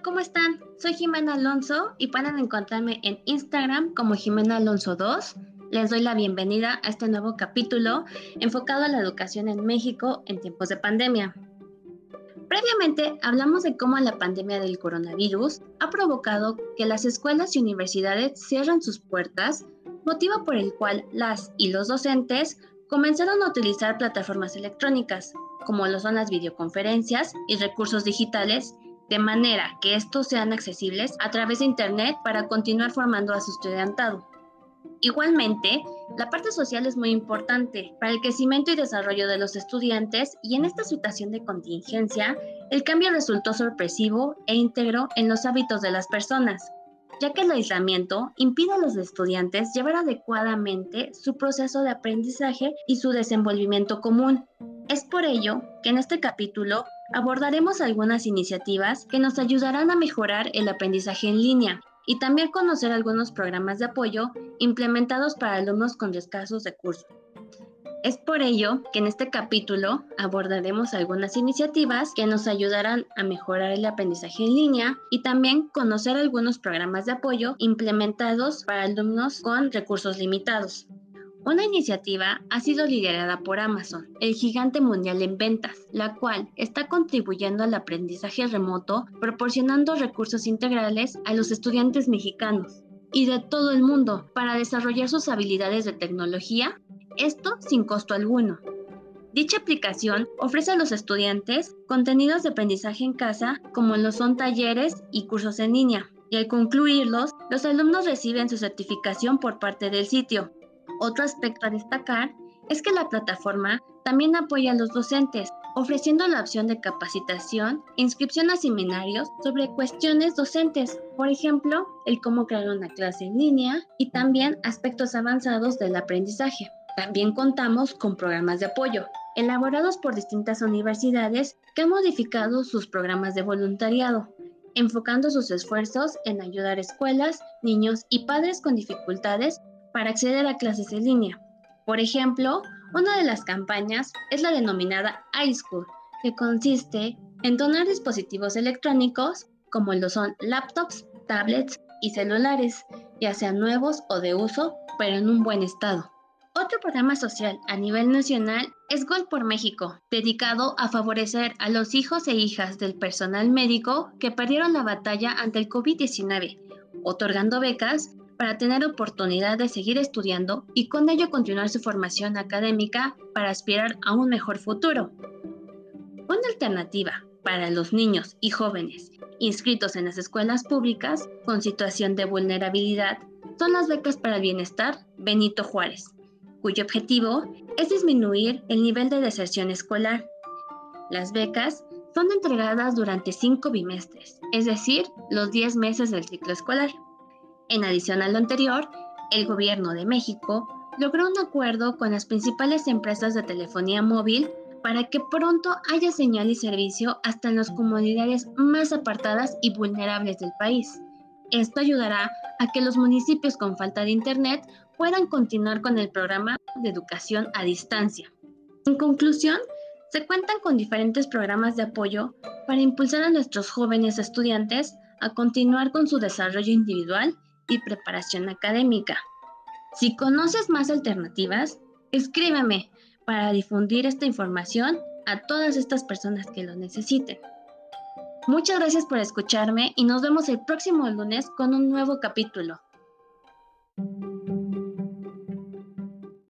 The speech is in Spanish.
¿cómo están? Soy Jimena Alonso y pueden encontrarme en Instagram como Jimena Alonso 2. Les doy la bienvenida a este nuevo capítulo enfocado a la educación en México en tiempos de pandemia. Previamente hablamos de cómo la pandemia del coronavirus ha provocado que las escuelas y universidades cierren sus puertas, motivo por el cual las y los docentes comenzaron a utilizar plataformas electrónicas, como lo son las videoconferencias y recursos digitales, de manera que estos sean accesibles a través de Internet para continuar formando a su estudiantado. Igualmente, la parte social es muy importante para el crecimiento y desarrollo de los estudiantes y en esta situación de contingencia, el cambio resultó sorpresivo e íntegro en los hábitos de las personas, ya que el aislamiento impide a los estudiantes llevar adecuadamente su proceso de aprendizaje y su desenvolvimiento común. Es por ello que en este capítulo abordaremos algunas iniciativas que nos ayudarán a mejorar el aprendizaje en línea y también conocer algunos programas de apoyo implementados para alumnos con escasos recursos. Es por ello que en este capítulo abordaremos algunas iniciativas que nos ayudarán a mejorar el aprendizaje en línea y también conocer algunos programas de apoyo implementados para alumnos con recursos limitados. Una iniciativa ha sido liderada por Amazon, el gigante mundial en ventas, la cual está contribuyendo al aprendizaje remoto proporcionando recursos integrales a los estudiantes mexicanos y de todo el mundo para desarrollar sus habilidades de tecnología esto sin costo alguno. Dicha aplicación ofrece a los estudiantes contenidos de aprendizaje en casa como lo son talleres y cursos en línea, y al concluirlos, los alumnos reciben su certificación por parte del sitio. Otro aspecto a destacar es que la plataforma también apoya a los docentes, ofreciendo la opción de capacitación e inscripción a seminarios sobre cuestiones docentes, por ejemplo, el cómo crear una clase en línea y también aspectos avanzados del aprendizaje. También contamos con programas de apoyo, elaborados por distintas universidades que han modificado sus programas de voluntariado, enfocando sus esfuerzos en ayudar a escuelas, niños y padres con dificultades para acceder a clases en línea. Por ejemplo, una de las campañas es la denominada iSchool, que consiste en donar dispositivos electrónicos como lo son laptops, tablets y celulares, ya sean nuevos o de uso, pero en un buen estado. Otro programa social a nivel nacional es Gol por México, dedicado a favorecer a los hijos e hijas del personal médico que perdieron la batalla ante el COVID-19, otorgando becas para tener oportunidad de seguir estudiando y con ello continuar su formación académica para aspirar a un mejor futuro. Una alternativa para los niños y jóvenes inscritos en las escuelas públicas con situación de vulnerabilidad son las becas para el bienestar Benito Juárez, cuyo objetivo es disminuir el nivel de deserción escolar. Las becas son entregadas durante cinco bimestres, es decir, los 10 meses del ciclo escolar. En adición a lo anterior, el Gobierno de México logró un acuerdo con las principales empresas de telefonía móvil para que pronto haya señal y servicio hasta en las comunidades más apartadas y vulnerables del país. Esto ayudará a que los municipios con falta de Internet puedan continuar con el programa de educación a distancia. En conclusión, se cuentan con diferentes programas de apoyo para impulsar a nuestros jóvenes estudiantes a continuar con su desarrollo individual y preparación académica. Si conoces más alternativas, escríbeme para difundir esta información a todas estas personas que lo necesiten. Muchas gracias por escucharme y nos vemos el próximo lunes con un nuevo capítulo.